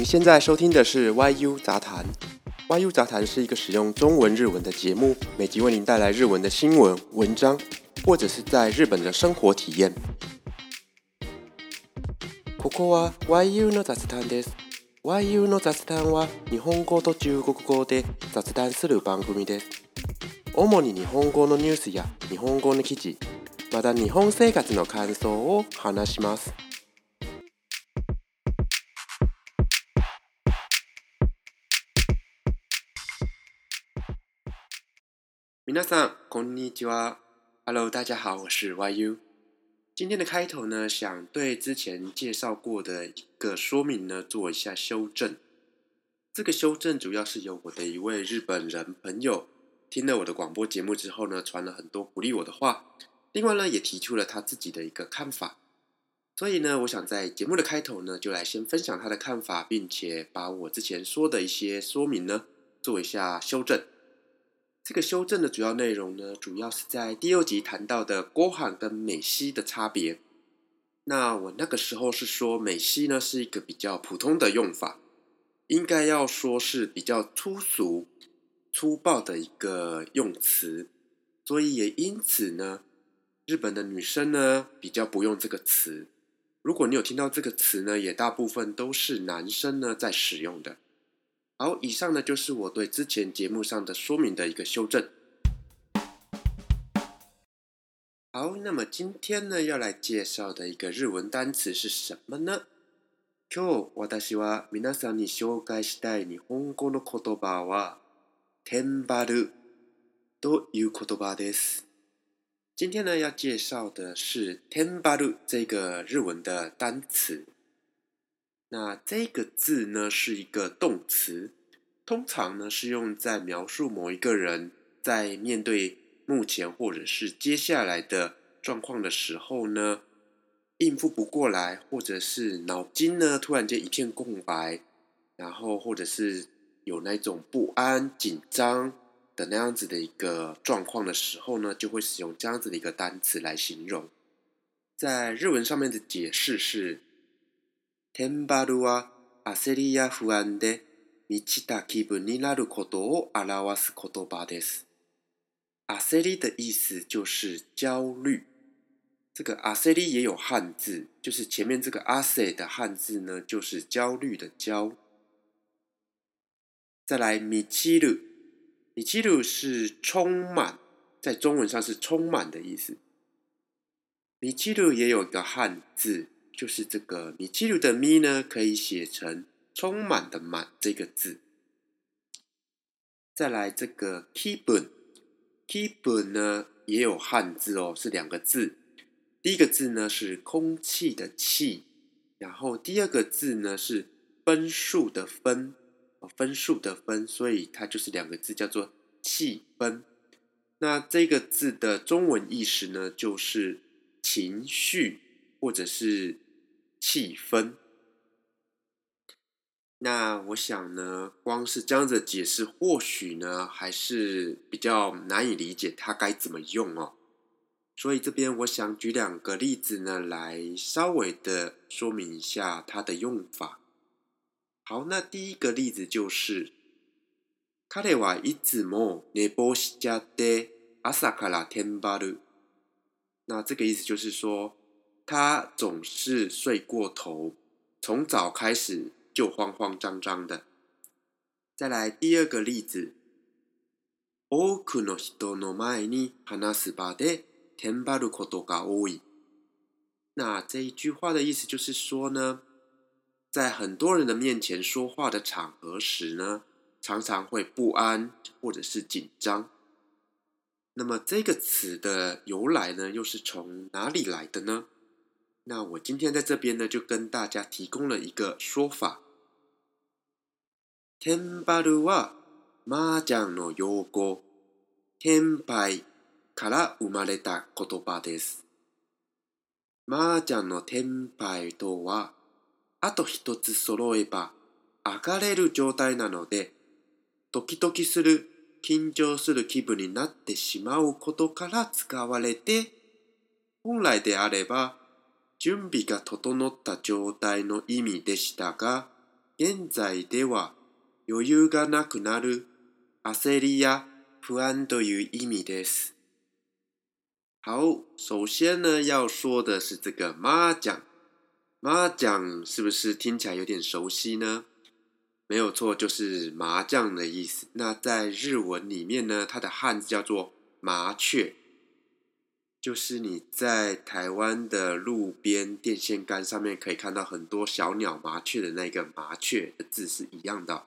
你现在收听的是《YU 杂谈》，《YU 杂谈》是一个使用中文日文的节目，每集为您带来日文的新闻文章，或者是在日本的生活体验。ここは YU の雑談です。YU の雑談は日本語と中国語で雑談する番組です。主に日本語のニュースや日本語の記事、また日本生活の感想を話します。皆さんこんにちは。Hello，大家好，我是 YU。今天的开头呢，想对之前介绍过的一个说明呢做一下修正。这个修正主要是由我的一位日本人朋友听了我的广播节目之后呢，传了很多鼓励我的话。另外呢，也提出了他自己的一个看法。所以呢，我想在节目的开头呢，就来先分享他的看法，并且把我之前说的一些说明呢做一下修正。这个修正的主要内容呢，主要是在第六集谈到的“郭喊”跟“美西”的差别。那我那个时候是说，“美西”呢是一个比较普通的用法，应该要说是比较粗俗、粗暴的一个用词，所以也因此呢，日本的女生呢比较不用这个词。如果你有听到这个词呢，也大部分都是男生呢在使用的。好，以上呢就是我对之前节目上的说明的一个修正。好，那么今天呢要来介绍的一个日文单词是什么呢？今日私は皆さんに紹介したい日本語の言葉は天罰という言葉です。今天呢要介绍的是天罰这个日文的单词。那这个字呢是一个动词，通常呢是用在描述某一个人在面对目前或者是接下来的状况的时候呢，应付不过来，或者是脑筋呢突然间一片空白，然后或者是有那种不安、紧张的那样子的一个状况的时候呢，就会使用这样子的一个单词来形容。在日文上面的解释是。テンバルは焦りや不安で満ちた気分になることを表す言葉です。焦り的意思就是焦虑。这个焦り也有汉字，就是前面这个阿的汉字呢，就是焦虑的焦。再来米七鲁，米七鲁是充满，在中文上是充满的意思。米七鲁也有一个汉字就是这个米奇鲁的“米”呢，可以写成“充满”的“满”这个字。再来这个“气氛”，“气 n 呢也有汉字哦，是两个字。第一个字呢是“空气”的“气”，然后第二个字呢是“分数”的“分”哦，“分数”的“分”，所以它就是两个字，叫做“气氛”。那这个字的中文意思呢，就是情绪或者是。气氛。那我想呢，光是这样子解释，或许呢，还是比较难以理解它该怎么用哦。所以这边我想举两个例子呢，来稍微的说明一下它的用法。好，那第一个例子就是，卡列瓦伊兹莫内波西加的阿萨卡拉天巴路。那这个意思就是说。他总是睡过头，从早开始就慌慌张张的。再来第二个例子，多くの人の前に話す場で転ばることが多い。那这一句话的意思就是说呢，在很多人的面前说话的场合时呢，常常会不安或者是紧张。那么这个词的由来呢，又是从哪里来的呢？那我今天在这边呢，就跟大家提供了一个说法。テンパルは麻雀の用語、テンパイから生まれた言葉です。麻雀のテンパイとは、あと一つ揃えば、上がれる状態なので、ドキドキする、緊張する気分になってしまうことから使われて、本来であれば、準備が整った状態の意味でしたが、現在では余裕がなくなる焦りや不安という意味です。好，首先呢要说的是这个麻将，麻将是不是听起来有点熟悉呢？没有错，就是麻将的意思。那在日文里面呢，它的汉字叫做麻雀。就是你在台湾的路边电线杆上面可以看到很多小鸟麻雀的那个麻雀的字是一样的，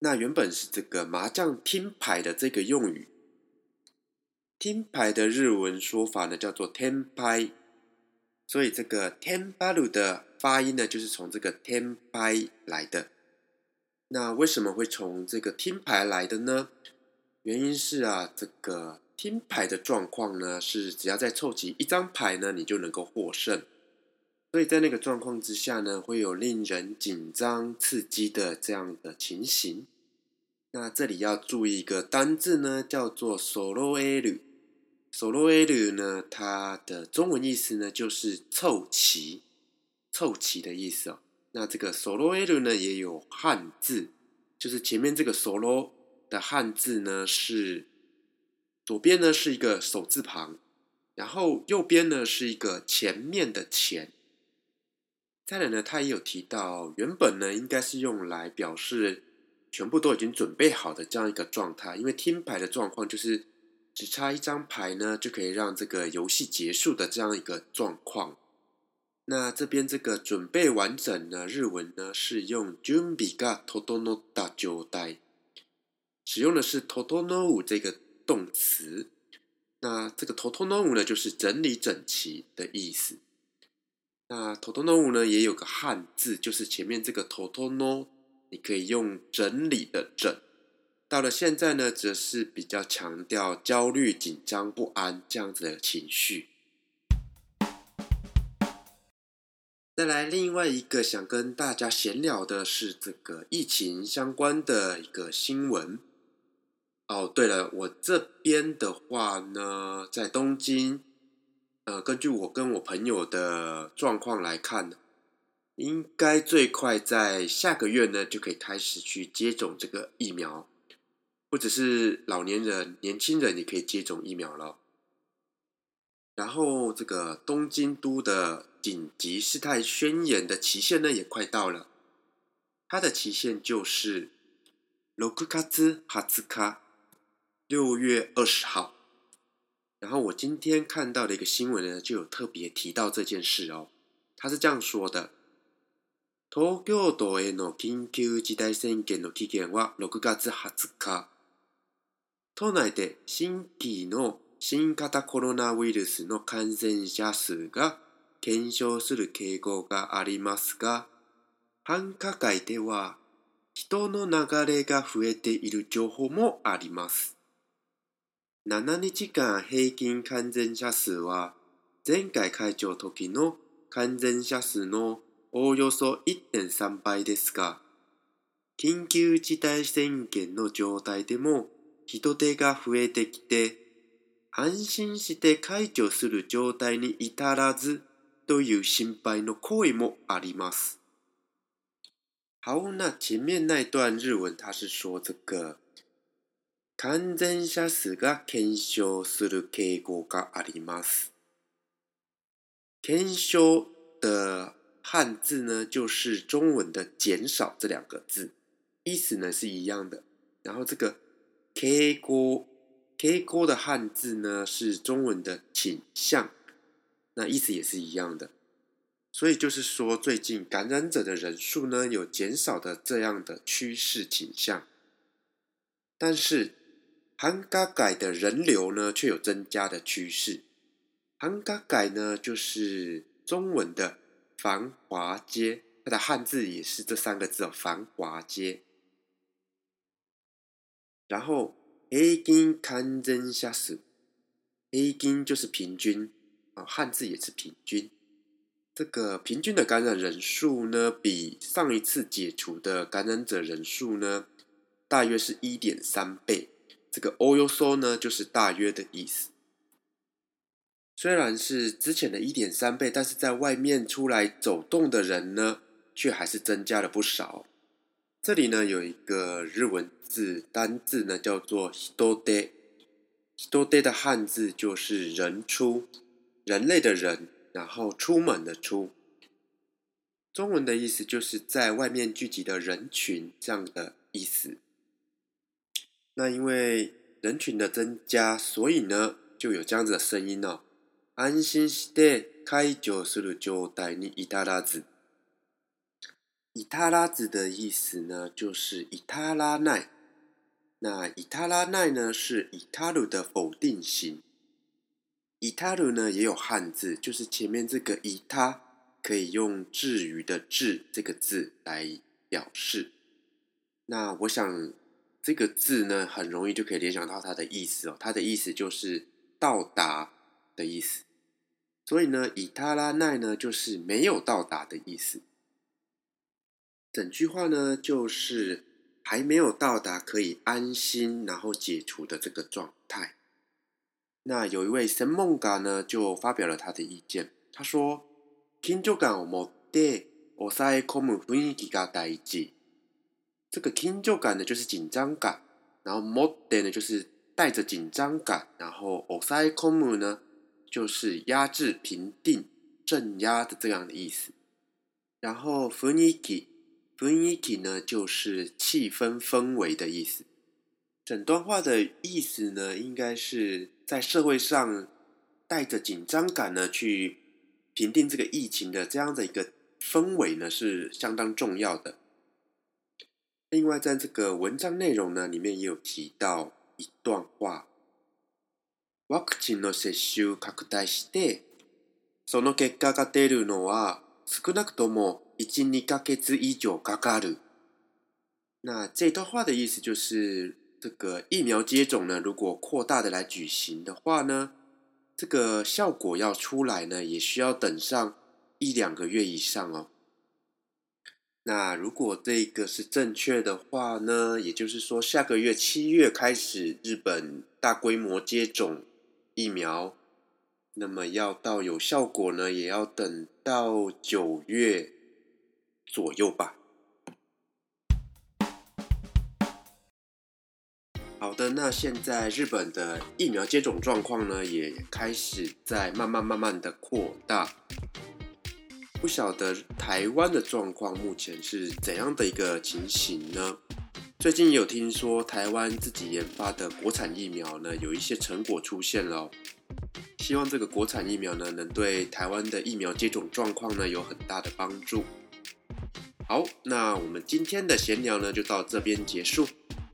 那原本是这个麻将听牌的这个用语，听牌的日文说法呢叫做天牌，所以这个天八路的发音呢就是从这个天牌来的，那为什么会从这个听牌来的呢？原因是啊这个。听牌的状况呢，是只要再凑齐一张牌呢，你就能够获胜。所以在那个状况之下呢，会有令人紧张刺激的这样的情形。那这里要注意一个单字呢，叫做 “soloeru”。soloeru 呢，它的中文意思呢，就是“凑齐”，凑齐的意思哦。那这个 soloeru 呢，也有汉字，就是前面这个 solo 的汉字呢是。左边呢是一个手字旁，然后右边呢是一个前面的前。再来呢，它也有提到，原本呢应该是用来表示全部都已经准备好的这样一个状态，因为听牌的状况就是只差一张牌呢就可以让这个游戏结束的这样一个状况。那这边这个准备完整的日文呢是用“準備が整った状代，使用的是“ t t o n o た”这个。动词，那这个“头头 o 舞”呢，就是整理整齐的意思。那“头头 o 舞”呢，也有个汉字，就是前面这个“头头弄”，你可以用整理的“整”。到了现在呢，则是比较强调焦虑、紧张、不安这样子的情绪。再来另外一个想跟大家闲聊的是这个疫情相关的一个新闻。哦，对了，我这边的话呢，在东京，呃，根据我跟我朋友的状况来看，应该最快在下个月呢就可以开始去接种这个疫苗，或者是老年人、年轻人也可以接种疫苗了。然后，这个东京都的紧急事态宣言的期限呢也快到了，它的期限就是。六月二十号。然后我今天看到的一个新闻呢，就有特别提到这件事哦。他是这样说的：東京都への緊急事態宣言の期限は6月20日。都内で新規の新型コロナウイルスの感染者数が減少する傾向がありますが、繁華街では人の流れが増えている情報もあります。7日間平均感染者数は前回会長時の感染者数のおおよそ1.3倍ですが、緊急事態宣言の状態でも人手が増えてきて、安心して解除する状態に至らずという心配の行為もあります。好，那前面那段日文是说这个。感染者数が減少する傾向があります。减少的汉字呢，就是中文的“减少”这两个字，意思呢是一样的。然后这个“ k 向”、“ k 向”的汉字呢，是中文的“倾向”，那意思也是一样的。所以就是说，最近感染者的人数呢，有减少的这样的趋势倾向，但是。含咖改的人流呢，却有增加的趋势。含咖改呢，就是中文的繁华街，它的汉字也是这三个字哦，繁华街。然后，平均感染者数，平均就是平均啊，汉字也是平均。这个平均的感染人数呢，比上一次解除的感染者人数呢，大约是一点三倍。这个“およそ”呢，就是大约的意思。虽然是之前的一点三倍，但是在外面出来走动的人呢，却还是增加了不少。这里呢，有一个日文字单字呢，叫做“ t o t o 多 e 的汉字就是“人出”，人类的人，然后出门的“出”。中文的意思就是在外面聚集的人群这样的意思。那因为人群的增加，所以呢就有这样子的声音哦。安心是得开九十六就带你伊他拉子。伊他拉子的意思呢，就是伊他拉奈。那伊他拉奈呢，是伊他鲁的否定型。伊他鲁呢也有汉字，就是前面这个伊他，可以用至于的至这个字来表示。那我想。这个字呢，很容易就可以联想到它的意思哦。它的意思就是到达的意思，所以呢，以他拉奈呢就是没有到达的意思。整句话呢就是还没有到达可以安心然后解除的这个状态。那有一位神梦嘎呢就发表了他的意见，他说：“緊就感を持って抑え込む雰囲気が大事。”这个緊張感呢，就是紧张感，然后モテ呢就是带着紧张感，然后 k え m u 呢就是压制、平定、镇压的这样的意思。然后雰 n i c k i 呢就是气氛、氛围的意思。整段话的意思呢，应该是在社会上带着紧张感呢去评定这个疫情的这样的一个氛围呢，是相当重要的。另外，在这个文章内容呢，里面也有提到一段话：，ワクチンの接種拡大して、その結果が出るのは少なくとも一二ヶ月以上かかる。那这段话的意思就是，这个疫苗接种呢，如果扩大的来举行的话呢，这个效果要出来呢，也需要等上一两个月以上哦。那如果这个是正确的话呢？也就是说，下个月七月开始，日本大规模接种疫苗，那么要到有效果呢，也要等到九月左右吧。好的，那现在日本的疫苗接种状况呢，也开始在慢慢慢慢的扩大。不晓得台湾的状况目前是怎样的一个情形呢？最近有听说台湾自己研发的国产疫苗呢，有一些成果出现了，希望这个国产疫苗呢，能对台湾的疫苗接种状况呢，有很大的帮助。好，那我们今天的闲聊呢，就到这边结束。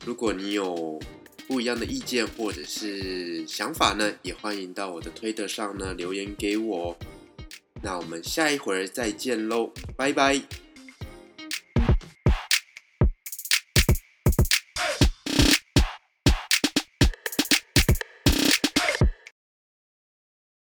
如果你有不一样的意见或者是想法呢，也欢迎到我的推特上呢，留言给我。那我们下一会儿再见喽，拜拜。